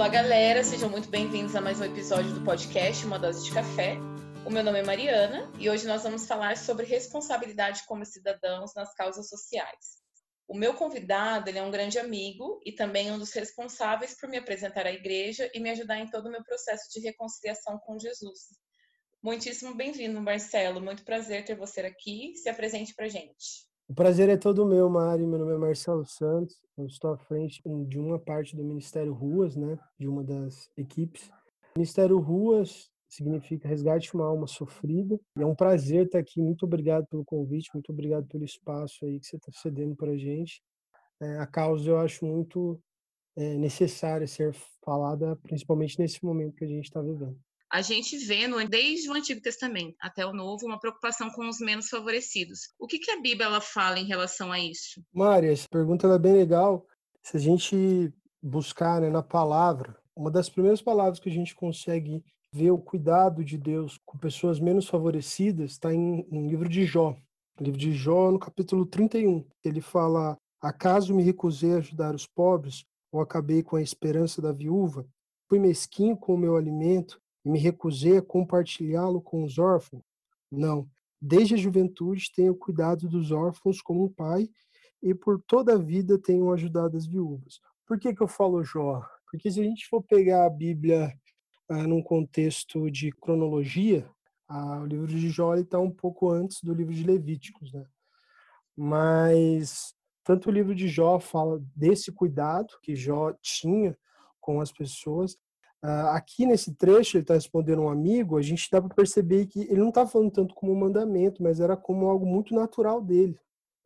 Olá, galera, sejam muito bem-vindos a mais um episódio do podcast Uma Dose de Café. O meu nome é Mariana e hoje nós vamos falar sobre responsabilidade como cidadãos nas causas sociais. O meu convidado ele é um grande amigo e também um dos responsáveis por me apresentar à igreja e me ajudar em todo o meu processo de reconciliação com Jesus. Muitíssimo bem-vindo, Marcelo. Muito prazer ter você aqui. Se apresente para gente. O prazer é todo meu, Mari. Meu nome é Marcelo Santos. Eu estou à frente de uma parte do Ministério Ruas, né? De uma das equipes. Ministério Ruas significa resgate uma alma sofrida. E é um prazer estar aqui. Muito obrigado pelo convite, muito obrigado pelo espaço aí que você está cedendo para a gente. É, a causa eu acho muito é, necessária ser falada, principalmente nesse momento que a gente está vivendo a gente vê no, desde o Antigo Testamento até o Novo uma preocupação com os menos favorecidos. O que, que a Bíblia ela fala em relação a isso? Mária, essa pergunta é bem legal. Se a gente buscar né, na palavra, uma das primeiras palavras que a gente consegue ver o cuidado de Deus com pessoas menos favorecidas está em, no livro de Jó. Livro de Jó, no capítulo 31. Ele fala: Acaso me recusei a ajudar os pobres, ou acabei com a esperança da viúva? Fui mesquinho com o meu alimento e me recusei a compartilhá-lo com os órfãos? Não. Desde a juventude tenho cuidado dos órfãos como um pai e por toda a vida tenho ajudado as viúvas. Por que, que eu falo Jó? Porque se a gente for pegar a Bíblia ah, num contexto de cronologia, ah, o livro de Jó está um pouco antes do livro de Levíticos, né? Mas tanto o livro de Jó fala desse cuidado que Jó tinha com as pessoas, aqui nesse trecho, ele está respondendo um amigo, a gente dá para perceber que ele não está falando tanto como um mandamento, mas era como algo muito natural dele.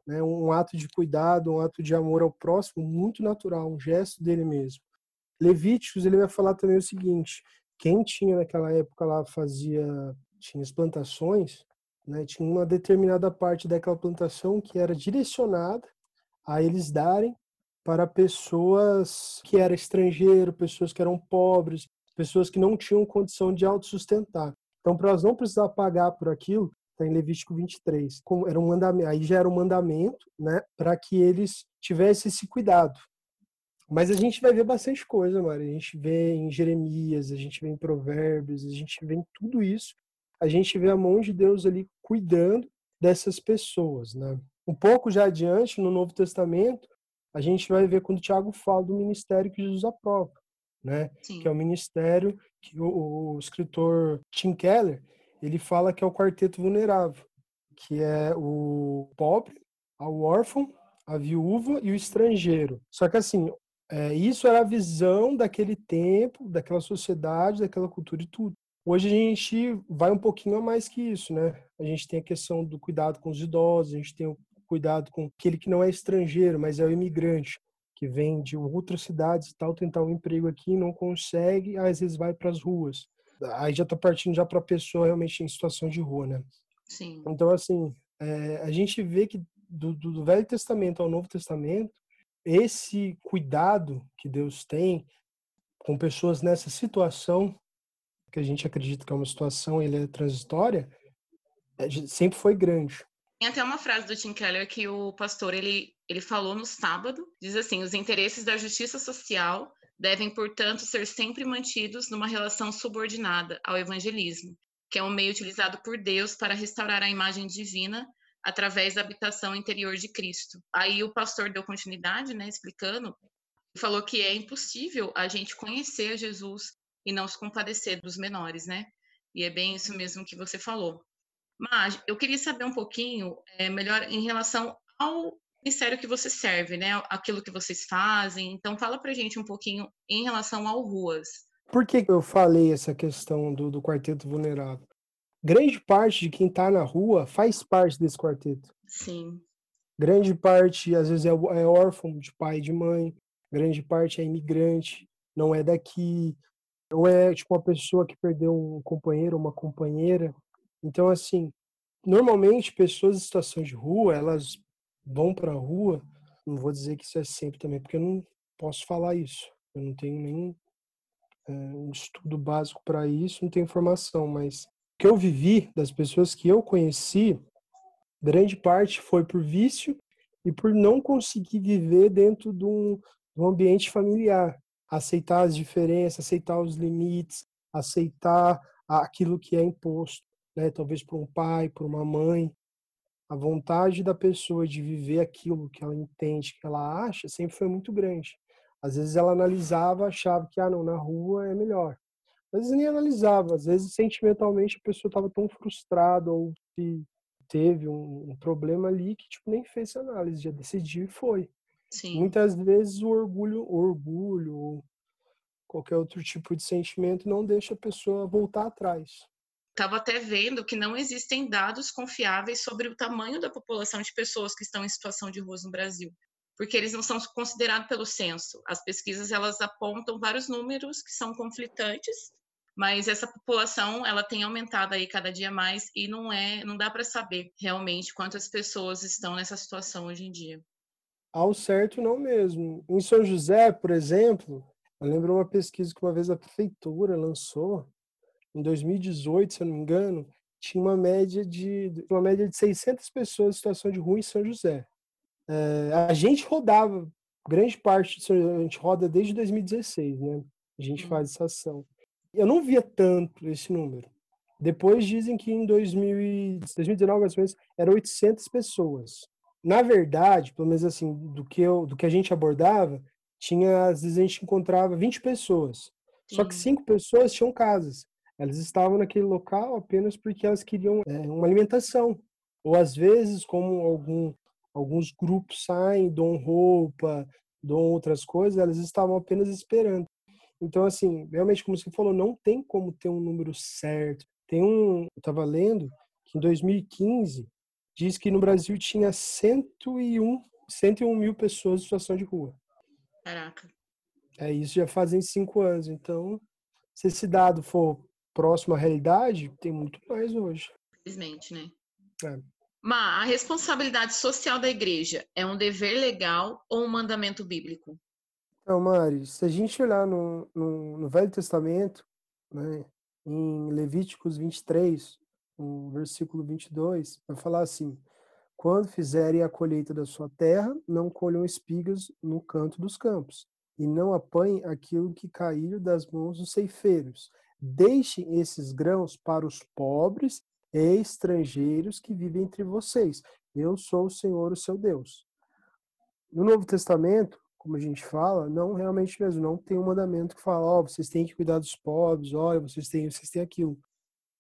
Né? Um ato de cuidado, um ato de amor ao próximo, muito natural, um gesto dele mesmo. Levíticos, ele vai falar também o seguinte, quem tinha naquela época lá, fazia, tinha as plantações, né? tinha uma determinada parte daquela plantação que era direcionada a eles darem para pessoas que eram estrangeiros, pessoas que eram pobres, pessoas que não tinham condição de autossustentar. Então, para elas não precisar pagar por aquilo, está em Levítico 23. Como era um mandamento, aí já era um mandamento, né, para que eles tivessem esse cuidado. Mas a gente vai ver bastante coisa, Mari. A gente vê em Jeremias, a gente vê em Provérbios, a gente vê em tudo isso. A gente vê a mão de Deus ali cuidando dessas pessoas, né? Um pouco já adiante, no Novo Testamento, a gente vai ver quando o Tiago fala do ministério que Jesus aprova, né? Sim. Que é o ministério que o, o, escritor Tim Keller ele fala que é o quarteto vulnerável, que é o pobre, o órfão, a viúva e o estrangeiro. Só que assim, é, isso era a visão daquele tempo, daquela sociedade, daquela cultura e tudo. Hoje a gente vai um pouquinho a mais que isso, né? A gente tem a questão do cuidado com os idosos, a gente tem o cuidado com aquele que não é estrangeiro, mas é o imigrante, que vem de outras cidades e tal, tentar um emprego aqui, não consegue, às vezes vai para as ruas. Aí já está partindo já para a pessoa realmente em situação de rua, né? Sim. Então, assim, é, a gente vê que do, do Velho Testamento ao Novo Testamento, esse cuidado que Deus tem com pessoas nessa situação, que a gente acredita que é uma situação ele é transitória, é, sempre foi grande. Tem até uma frase do Tim Keller que o pastor ele, ele falou no sábado, diz assim: os interesses da justiça social devem, portanto, ser sempre mantidos numa relação subordinada ao evangelismo, que é um meio utilizado por Deus para restaurar a imagem divina através da habitação interior de Cristo. Aí o pastor deu continuidade, né, explicando, falou que é impossível a gente conhecer Jesus e não se compadecer dos menores, né? E é bem isso mesmo que você falou. Mas eu queria saber um pouquinho é, melhor em relação ao ministério que você serve, né? Aquilo que vocês fazem. Então, fala pra gente um pouquinho em relação ao Ruas. Por que eu falei essa questão do, do quarteto vulnerável? Grande parte de quem está na rua faz parte desse quarteto. Sim. Grande parte, às vezes, é, é órfão de pai e de mãe. Grande parte é imigrante, não é daqui. Ou é, tipo, uma pessoa que perdeu um companheiro ou uma companheira então, assim, normalmente pessoas em situação de rua, elas vão para a rua, não vou dizer que isso é sempre também, porque eu não posso falar isso. Eu não tenho nenhum é, um estudo básico para isso, não tenho informação, mas o que eu vivi das pessoas que eu conheci, grande parte foi por vício e por não conseguir viver dentro de um, de um ambiente familiar. aceitar as diferenças, aceitar os limites, aceitar aquilo que é imposto, né? Talvez por um pai, por uma mãe. A vontade da pessoa de viver aquilo que ela entende, que ela acha, sempre foi muito grande. Às vezes ela analisava, achava que ah, não, na rua é melhor. Às vezes nem analisava, às vezes sentimentalmente a pessoa estava tão frustrada ou teve um, um, problema ali que tipo nem fez análise, já decidiu e foi. Sim. Muitas vezes o orgulho, o orgulho, ou qualquer outro tipo de sentimento não deixa a pessoa voltar atrás. Estava até vendo que não existem dados confiáveis sobre o tamanho da população de pessoas que estão em situação de rua no Brasil, porque eles não são considerados pelo censo. As pesquisas elas apontam vários números que são conflitantes, mas essa população ela tem aumentado aí cada dia mais e não é, não dá para saber realmente quantas pessoas estão nessa situação hoje em dia. Ao certo não mesmo. Em São José, por exemplo, eu lembro uma pesquisa que uma vez a prefeitura lançou, em 2018, se eu não me engano, tinha uma média de uma média de 600 pessoas em situação de rua em São José. É, a gente rodava, grande parte de São José, a gente roda desde 2016, né? A gente hum. faz essa ação. Eu não via tanto esse número. Depois dizem que em 2000, 2019, mais ou menos, eram 800 pessoas. Na verdade, pelo menos assim, do que, eu, do que a gente abordava, tinha, às vezes a gente encontrava 20 pessoas. Só que cinco pessoas tinham casas. Elas estavam naquele local apenas porque elas queriam é, uma alimentação. Ou às vezes, como algum, alguns grupos saem, dão roupa, dão outras coisas, elas estavam apenas esperando. Então, assim, realmente, como você falou, não tem como ter um número certo. Tem um, eu estava lendo que em 2015 diz que no Brasil tinha 101, 101 mil pessoas em situação de rua. Caraca. É, isso já fazem cinco anos. Então, se esse dado for próximo à realidade, tem muito mais hoje. Infelizmente, né? É. Mas a responsabilidade social da igreja é um dever legal ou um mandamento bíblico? Então, Mari, se a gente olhar no, no, no Velho Testamento, né, em Levíticos 23, no versículo 22, vai falar assim: quando fizerem a colheita da sua terra, não colham espigas no canto dos campos, e não apanhem aquilo que caiu das mãos dos ceifeiros. Deixem esses grãos para os pobres e estrangeiros que vivem entre vocês. Eu sou o Senhor, o seu Deus. No Novo Testamento, como a gente fala, não realmente mesmo, não tem um mandamento que fala, ó, oh, vocês têm que cuidar dos pobres, olha, vocês têm, vocês têm aquilo.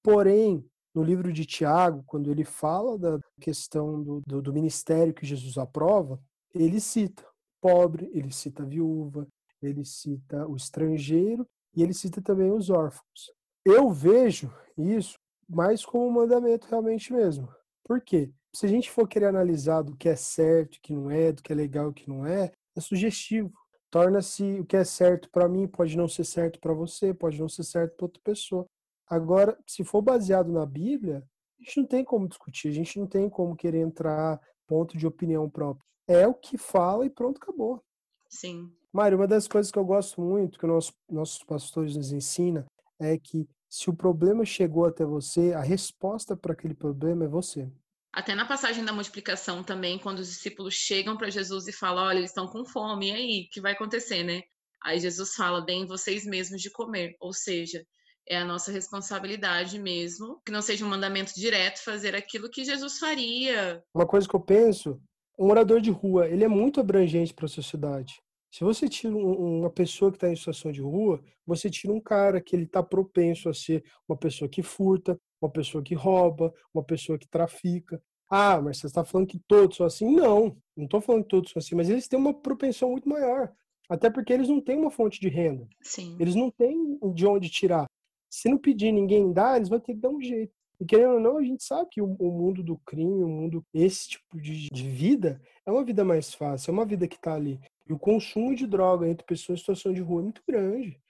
Porém, no livro de Tiago, quando ele fala da questão do, do, do ministério que Jesus aprova, ele cita pobre, ele cita viúva, ele cita o estrangeiro e ele cita também os órfãos. Eu vejo isso mais como um mandamento realmente mesmo. Por quê? Se a gente for querer analisar do que é certo, que não é, do que é legal, que não é, é sugestivo. Torna-se o que é certo para mim pode não ser certo para você, pode não ser certo para outra pessoa. Agora, se for baseado na Bíblia, a gente não tem como discutir, a gente não tem como querer entrar ponto de opinião próprio. É o que fala e pronto, acabou. Sim. Mário, uma das coisas que eu gosto muito, que nosso, nossos pastores nos ensina, é que se o problema chegou até você, a resposta para aquele problema é você. Até na passagem da multiplicação também, quando os discípulos chegam para Jesus e falam, olha, eles estão com fome, e aí, o que vai acontecer, né? Aí Jesus fala, deem vocês mesmos de comer. Ou seja, é a nossa responsabilidade mesmo, que não seja um mandamento direto fazer aquilo que Jesus faria. Uma coisa que eu penso, um morador de rua, ele é muito abrangente para a sociedade. Se você tira uma pessoa que está em situação de rua, você tira um cara que ele está propenso a ser uma pessoa que furta, uma pessoa que rouba, uma pessoa que trafica. Ah, mas você está falando que todos são assim? Não, não estou falando que todos são assim, mas eles têm uma propensão muito maior. Até porque eles não têm uma fonte de renda. Sim. Eles não têm de onde tirar. Se não pedir ninguém dar, eles vão ter que dar um jeito. E querendo ou não, a gente sabe que o, o mundo do crime, o mundo, esse tipo de, de, vida, é uma vida mais fácil, é uma vida que está ali. E o consumo de droga entre pessoas em situação de rua é muito grande.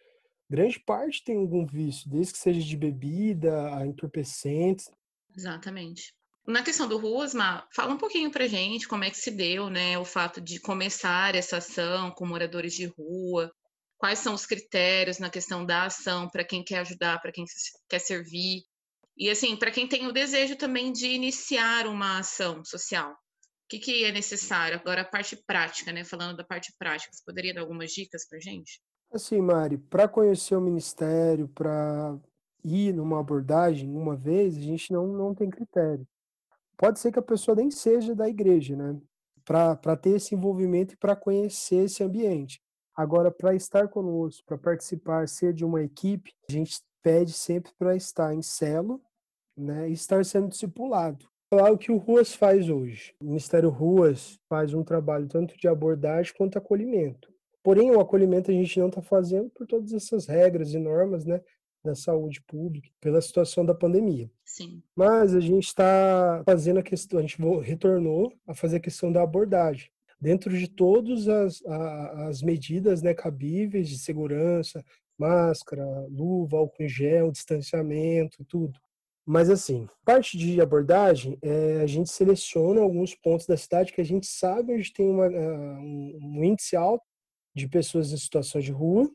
Grande parte tem algum vício, desde que seja de bebida, a entorpecentes. Exatamente. Na questão do Rusma, fala um pouquinho pra gente como é que se deu, né, o fato de começar essa ação com moradores de rua, quais são os critérios na questão da ação para quem quer ajudar, para quem quer servir. E assim, para quem tem o desejo também de iniciar uma ação social. O que, que é necessário? Agora a parte prática, né? Falando da parte prática, você poderia dar algumas dicas para gente? Assim, Mari, para conhecer o ministério, para ir numa abordagem uma vez, a gente não, não tem critério. Pode ser que a pessoa nem seja da igreja, né? Para ter esse envolvimento e para conhecer esse ambiente. Agora, para estar conosco, para participar, ser de uma equipe, a gente pede sempre para estar em celo né, e estar sendo discipulado. É o que o Ruas faz hoje. O Ministério Ruas faz um trabalho tanto de abordagem quanto acolhimento. Porém, o acolhimento a gente não está fazendo por todas essas regras e normas né, da saúde pública, pela situação da pandemia. Sim. Mas a gente está fazendo a questão, a gente retornou a fazer a questão da abordagem. Dentro de todas as, as medidas né, cabíveis de segurança, máscara, luva, álcool em gel, distanciamento, tudo. Mas assim, parte de abordagem, é, a gente seleciona alguns pontos da cidade que a gente sabe onde tem uma, ah, um, índice alto de pessoas em situação de rua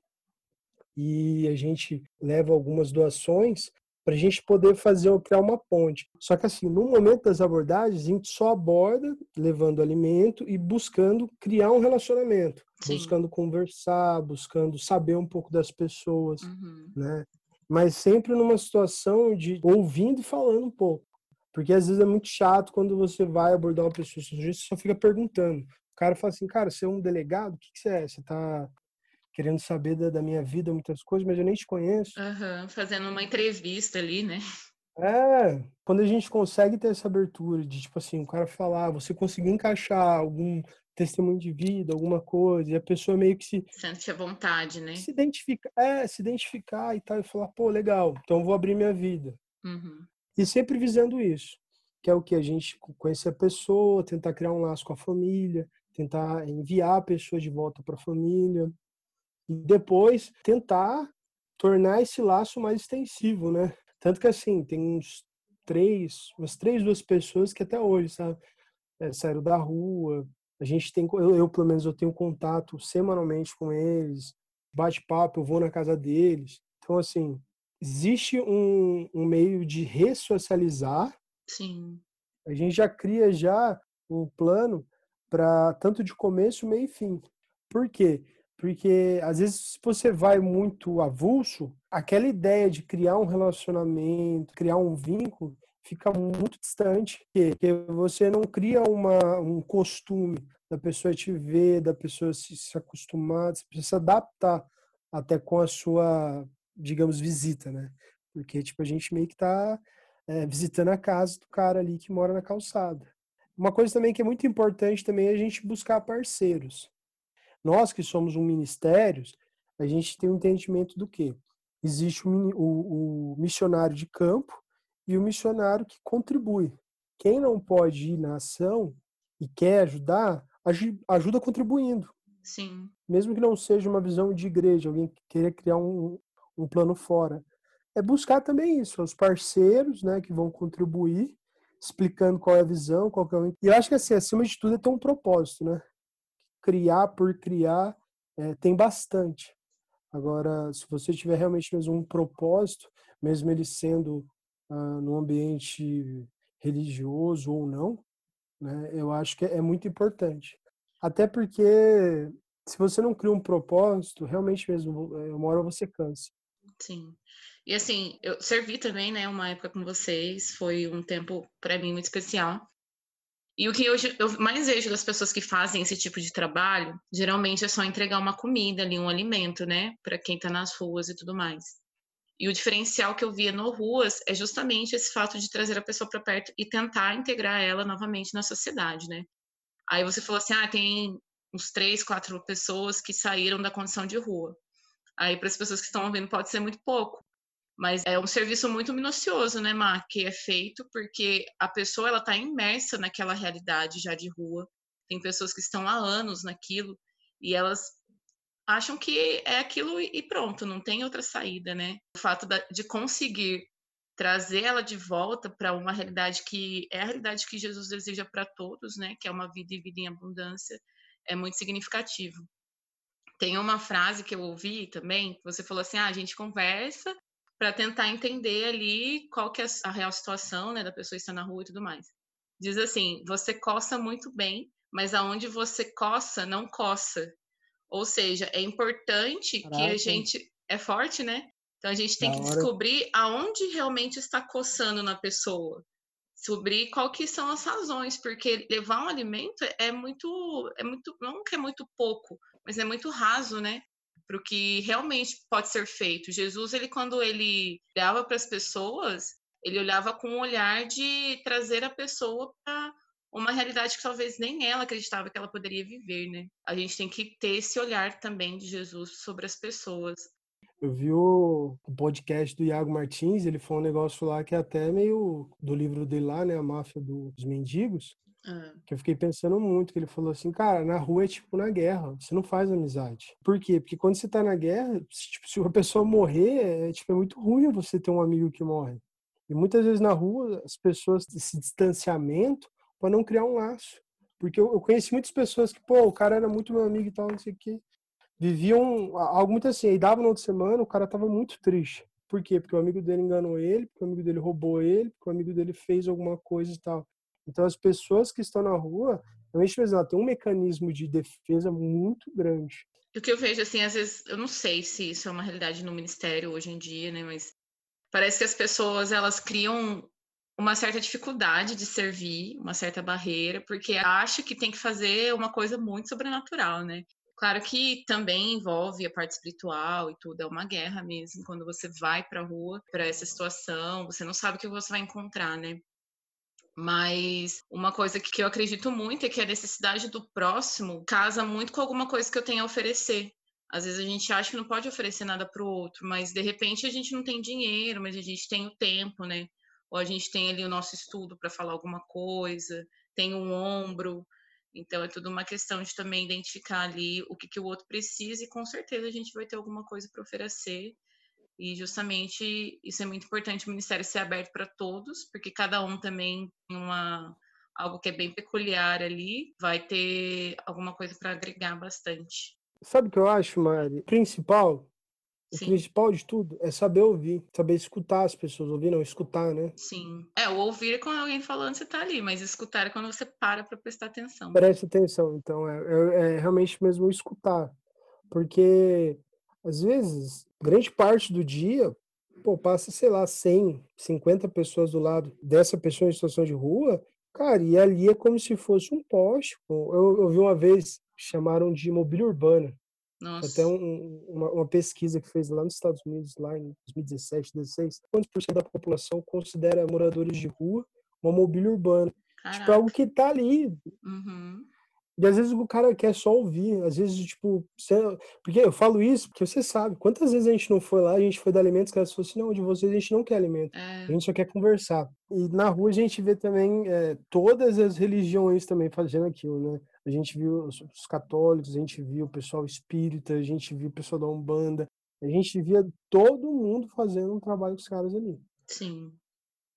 e a gente leva algumas doações para a gente poder fazer criar uma ponte. Só que assim, no momento das abordagens, a gente só aborda levando alimento e buscando criar um relacionamento, Sim. buscando conversar, buscando saber um pouco das pessoas, uhum. né? Mas sempre numa situação de ouvindo e falando um pouco. Porque às vezes é muito chato quando você vai abordar uma pessoa, você só fica perguntando. O cara fala assim, cara, você é um delegado? O que, que você é? Você tá querendo saber da, da, minha vida, muitas coisas, mas eu nem te conheço. Uhum, fazendo uma entrevista ali, né? É, quando a gente consegue ter essa abertura de, tipo assim, o cara falar, você conseguir encaixar algum testemunho de vida, alguma coisa, e a pessoa meio que se... Sente a vontade, né? Se identificar, é, se identificar e tal, e falar, pô, legal, então vou abrir minha vida. Uhum. E sempre visando isso, que é o que? A gente conhecer a pessoa, tentar criar um laço com a família, tentar enviar a pessoa de volta para a família, e depois tentar tornar esse laço mais extensivo, né? Tanto que assim, tem uns três, umas três, duas pessoas que até hoje, sabe, é, saíram da rua. A gente tem, eu, eu pelo menos eu tenho contato semanalmente com eles, bate-papo, eu vou na casa deles. Então assim, existe um, um meio de ressocializar. Sim. A gente já cria já um plano para tanto de começo, meio e fim. Por quê? Porque às vezes se você vai muito avulso, aquela ideia de criar um relacionamento, criar um vínculo, fica muito distante, porque você não cria uma, um costume da pessoa te ver, da pessoa se, se acostumar, você precisa se adaptar até com a sua, digamos, visita, né? Porque, tipo, a gente meio que tá é, visitando a casa do cara ali que mora na calçada. Uma coisa também que é muito importante também é a gente buscar parceiros. Nós que somos um ministério, a gente tem um entendimento do que existe o, o, o missionário de campo e o missionário que contribui. Quem não pode ir na ação e quer ajudar, ajuda contribuindo. Sim. Mesmo que não seja uma visão de igreja, alguém que queira criar um, um plano fora. É buscar também isso, os parceiros né, que vão contribuir, explicando qual é a visão, qual é o... E eu acho que assim, acima de tudo é ter um propósito, né? criar por criar é, tem bastante. Agora, se você tiver realmente mesmo um propósito, mesmo ele sendo ah, num ambiente religioso ou não, né, eu acho que é muito importante. Até porque se você não cria um propósito, realmente mesmo, é, uma hora você cansa. Sim. E assim, eu servi também, né, uma época com vocês, foi um tempo para mim muito especial. E o que hoje eu mais vejo das pessoas que fazem esse tipo de trabalho, geralmente é só entregar uma comida ali, um alimento, né, para quem está nas ruas e tudo mais. E o diferencial que eu via no ruas é justamente esse fato de trazer a pessoa para perto e tentar integrar ela novamente na sociedade, né? Aí você falou assim, ah, tem uns três, quatro pessoas que saíram da condição de rua. Aí para as pessoas que estão ouvindo pode ser muito pouco, mas é um serviço muito minucioso, né, Mar, que é feito porque a pessoa ela está imersa naquela realidade já de rua. Tem pessoas que estão há anos naquilo e elas acham que é aquilo e pronto, não tem outra saída, né? O fato de conseguir trazer ela de volta para uma realidade que é a realidade que Jesus deseja para todos, né? Que é uma vida e vida em abundância, é muito significativo. Tem uma frase que eu ouvi também, você falou assim: ah, a gente conversa para tentar entender ali qual que é a real situação, né, da pessoa estar na rua e tudo mais. Diz assim: você coça muito bem, mas aonde você coça não coça. Ou seja, é importante Caraca. que a gente é forte, né? Então a gente tem da que hora. descobrir aonde realmente está coçando na pessoa. Descobrir qual que são as razões, porque levar um alimento é muito, é muito, não que é muito pouco, mas é muito raso, né? Para o que realmente pode ser feito. Jesus, ele quando ele olhava para as pessoas, ele olhava com um olhar de trazer a pessoa para uma realidade que talvez nem ela acreditava que ela poderia viver, né? A gente tem que ter esse olhar também de Jesus sobre as pessoas. Eu vi o, podcast do Iago Martins, ele falou um negócio lá que é até meio do livro dele lá, né? A Máfia dos Mendigos. Ah. Que eu fiquei pensando muito, que ele falou assim, cara, na rua é tipo na guerra, você não faz amizade. Por quê? Porque quando você tá na guerra, tipo, se uma pessoa morrer, é, tipo, é muito ruim você ter um amigo que morre. E muitas vezes na rua, as pessoas, esse distanciamento, para não criar um laço. Porque eu, eu conheci muitas pessoas que, pô, o cara era muito meu amigo e tal, não sei o quê viviam algo muito assim. Aí dava no outra semana, o cara tava muito triste. Por quê? Porque o amigo dele enganou ele, porque o amigo dele roubou ele, porque o amigo dele fez alguma coisa e tal. Então as pessoas que estão na rua, realmente ela tem um mecanismo de defesa muito grande. O que eu vejo assim, às vezes, eu não sei se isso é uma realidade no ministério hoje em dia, né, mas parece que as pessoas elas criam uma certa dificuldade de servir, uma certa barreira, porque acha que tem que fazer uma coisa muito sobrenatural, né? Claro que também envolve a parte espiritual e tudo, é uma guerra mesmo, quando você vai para a rua, para essa situação, você não sabe o que você vai encontrar, né? Mas uma coisa que eu acredito muito é que a necessidade do próximo casa muito com alguma coisa que eu tenho a oferecer. Às vezes a gente acha que não pode oferecer nada para o outro, mas de repente a gente não tem dinheiro, mas a gente tem o tempo, né? Ou a gente tem ali o nosso estudo para falar alguma coisa, tem um ombro, então é tudo uma questão de também identificar ali o que, que o outro precisa e com certeza a gente vai ter alguma coisa para oferecer. E justamente isso é muito importante o ministério ser aberto para todos, porque cada um também tem uma algo que é bem peculiar ali, vai ter alguma coisa para agregar bastante. Sabe o que eu acho, Mari? Principal o Sim. principal de tudo é saber ouvir, saber escutar as pessoas, ouvir não, escutar, né? Sim. É, o ouvir é quando alguém falando você tá ali, mas escutar é quando você para para prestar atenção. Presta atenção, então, é, é, é realmente mesmo escutar. Porque, às vezes, grande parte do dia, pô, passa, sei lá, 100, 50 pessoas do lado dessa pessoa em situação de rua, cara, e ali é como se fosse um poste. Eu, eu vi uma vez, chamaram de mobília urbana. Nossa. Até um, uma, uma, pesquisa que fez lá nos Estados Unidos, lá em 2017, 2016, quantos por cento da população considera moradores de rua uma mobília urbana? Caraca. Tipo, é algo que tá ali. Uhum. E às vezes o cara quer só ouvir, às vezes, tipo, você... porque eu falo isso porque você sabe, quantas vezes a gente não foi lá, a gente foi dar alimentos, que as pessoas assim, não, de vocês a gente não quer alimento, é. a gente só quer conversar. E na rua a gente vê também é, todas as religiões também fazendo aquilo, né? A gente viu os, os católicos, a gente viu o pessoal espírita, a gente viu o pessoal da Umbanda, a gente via todo mundo fazendo um trabalho com os caras ali. Sim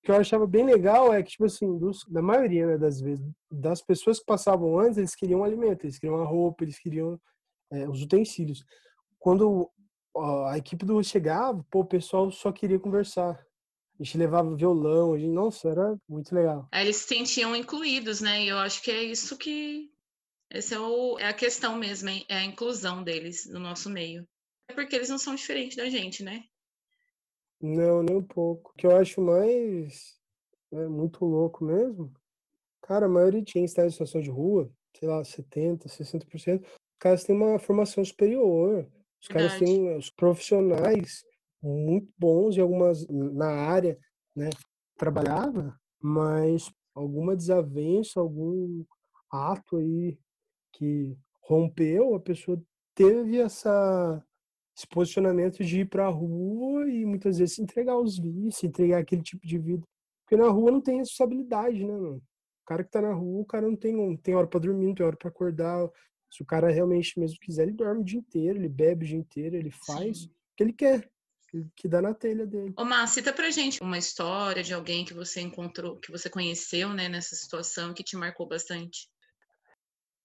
que eu achava bem legal é que, tipo assim, dos, da maioria né, das vezes, das pessoas que passavam antes, eles queriam alimento, eles queriam a roupa, eles queriam é, os utensílios. Quando ó, a equipe do chegava, pô, o pessoal só queria conversar. A gente levava violão, a gente, nossa, era muito legal. Aí eles se sentiam incluídos, né? E eu acho que é isso que. Essa é, o, é a questão mesmo, é a inclusão deles no nosso meio. É porque eles não são diferentes da gente, né? Não, nem um pouco. O que eu acho mais é, muito louco mesmo, cara, a maioria de quem está em situação de rua, sei lá, 70%, 60%, os caras têm uma formação superior. Os caras têm os profissionais muito bons em algumas na área, né? Trabalhava, mas alguma desavença, algum ato aí que rompeu, a pessoa teve essa esse posicionamento de ir para a rua e muitas vezes entregar os vícios, entregar aquele tipo de vida. Porque na rua não tem responsabilidade, né, mano? O cara que tá na rua, o cara não tem, não tem hora para dormir, não tem hora para acordar. Se o cara realmente mesmo quiser, ele dorme o dia inteiro, ele bebe o dia inteiro, ele faz Sim. o que ele quer, que dá na telha dele. Ô, Mar, cita pra gente uma história de alguém que você encontrou, que você conheceu, né, nessa situação, que te marcou bastante.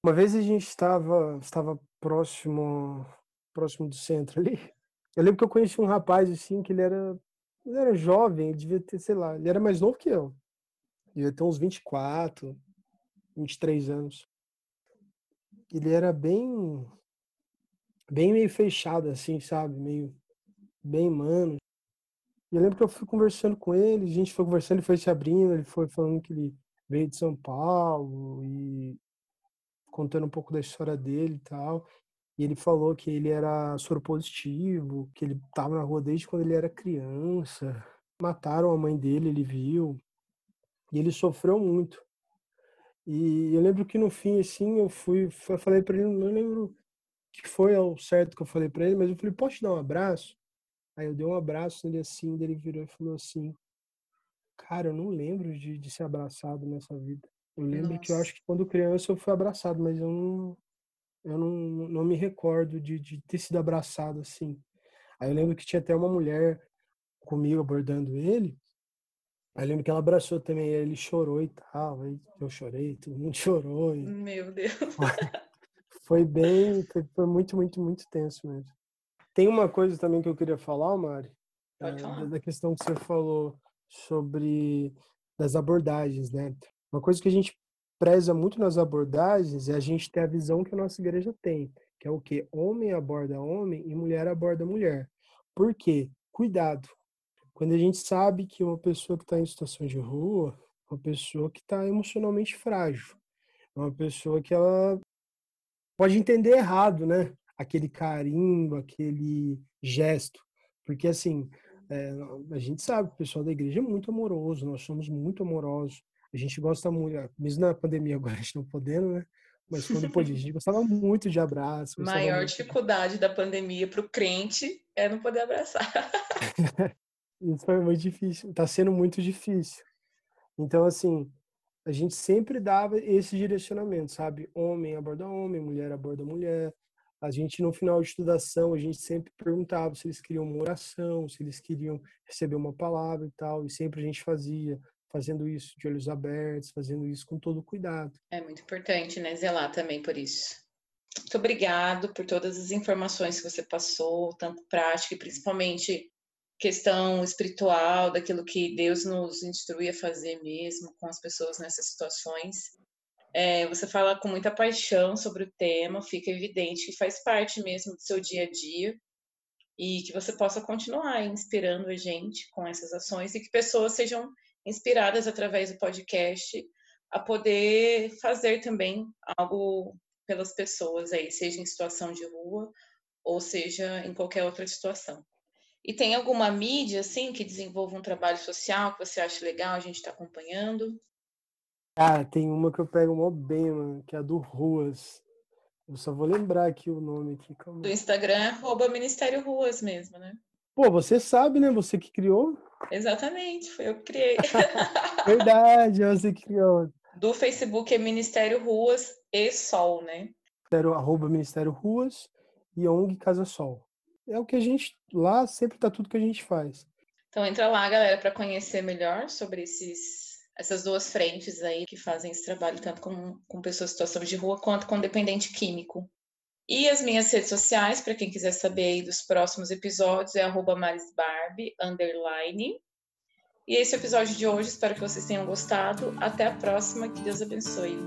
Uma vez a gente estava, estava próximo próximo do centro ali. Eu lembro que eu conheci um rapaz assim que ele era, ele era jovem, ele devia ter, sei lá, ele era mais novo que eu. Devia ter uns 24, 23 anos. Ele era bem bem meio fechada, assim, sabe? Meio bem mano. E eu lembro que eu fui conversando com ele, a gente foi conversando, ele foi se abrindo, ele foi falando que ele veio de São Paulo e contando um pouco da história dele e tal. E ele falou que ele era soro positivo, que ele estava na rua desde quando ele era criança. Mataram a mãe dele, ele viu. E ele sofreu muito. E eu lembro que no fim, assim, eu fui, eu falei para ele, não lembro que foi ao certo que eu falei para ele, mas eu falei, posso te dar um abraço? Aí eu dei um abraço nele assim, ele virou e falou assim, cara, eu não lembro de, de ser abraçado nessa vida. Eu lembro Nossa. que eu acho que quando criança eu fui abraçado, mas eu não, eu não, não me recordo de, de ter sido abraçado assim. Aí eu lembro que tinha até uma mulher comigo abordando ele. Aí eu lembro que ela abraçou também, ele chorou e tal. Aí eu chorei, todo mundo chorou. E... Meu Deus. Foi bem, foi, foi, muito, muito, muito tenso mesmo. Tem uma coisa também que eu queria falar, Mari, Pode falar. da questão que você falou sobre das abordagens, né? Uma coisa que a gente preza muito nas abordagens é a gente ter a visão que a nossa igreja tem, que é o que homem aborda homem e mulher aborda mulher. Por quê? Cuidado. Quando a gente sabe que uma pessoa que está em situação de rua, uma pessoa que está emocionalmente frágil, uma pessoa que ela pode entender errado, né? Aquele carinho, aquele gesto, porque assim é, a gente sabe que o pessoal da igreja é muito amoroso, nós somos muito amorosos. A gente gosta muito, ah, mesmo na pandemia agora a gente não podendo, né? Mas quando podia, a gente gostava muito de abraço. Maior muito... dificuldade da pandemia para o crente é não poder abraçar. Isso foi muito difícil, está sendo muito difícil. Então, assim, a gente sempre dava esse direcionamento, sabe? Homem aborda homem, mulher aborda mulher. A gente, no final de estudação, a gente sempre perguntava se eles queriam uma oração, se eles queriam receber uma palavra e tal, e sempre a gente fazia fazendo isso de olhos abertos, fazendo isso com todo cuidado. É muito importante, né? Zelar também por isso. Muito obrigado por todas as informações que você passou, tanto prática e principalmente questão espiritual, daquilo que Deus nos instrui a fazer mesmo com as pessoas nessas situações. É, você fala com muita paixão sobre o tema, fica evidente que faz parte mesmo do seu dia a dia e que você possa continuar inspirando a gente com essas ações e que pessoas sejam inspiradas através do podcast a poder fazer também algo pelas pessoas aí, seja em situação de rua ou seja em qualquer outra situação. E tem alguma mídia assim que desenvolva um trabalho social que você acha legal a gente está acompanhando? Cara, tem uma que eu pego mó bem, mano, que é a do Ruas. Eu só vou lembrar aqui o nome aqui. Calma. Do Instagram é arroba Ministério Ruas mesmo, né? Pô, você sabe, né? Você que criou. Exatamente, foi eu que criei. Verdade, é você que criou. Do Facebook é Ministério Ruas e Sol, né? Ministério, arroba Ministério Ruas e ONG Casa Sol. É o que a gente. Lá sempre tá tudo que a gente faz. Então entra lá, galera, para conhecer melhor sobre esses, essas duas frentes aí que fazem esse trabalho, tanto com, com pessoas em situação de rua quanto com dependente químico. E as minhas redes sociais, para quem quiser saber dos próximos episódios, é marisbarbie, underline. E esse é o episódio de hoje, espero que vocês tenham gostado. Até a próxima, que Deus abençoe.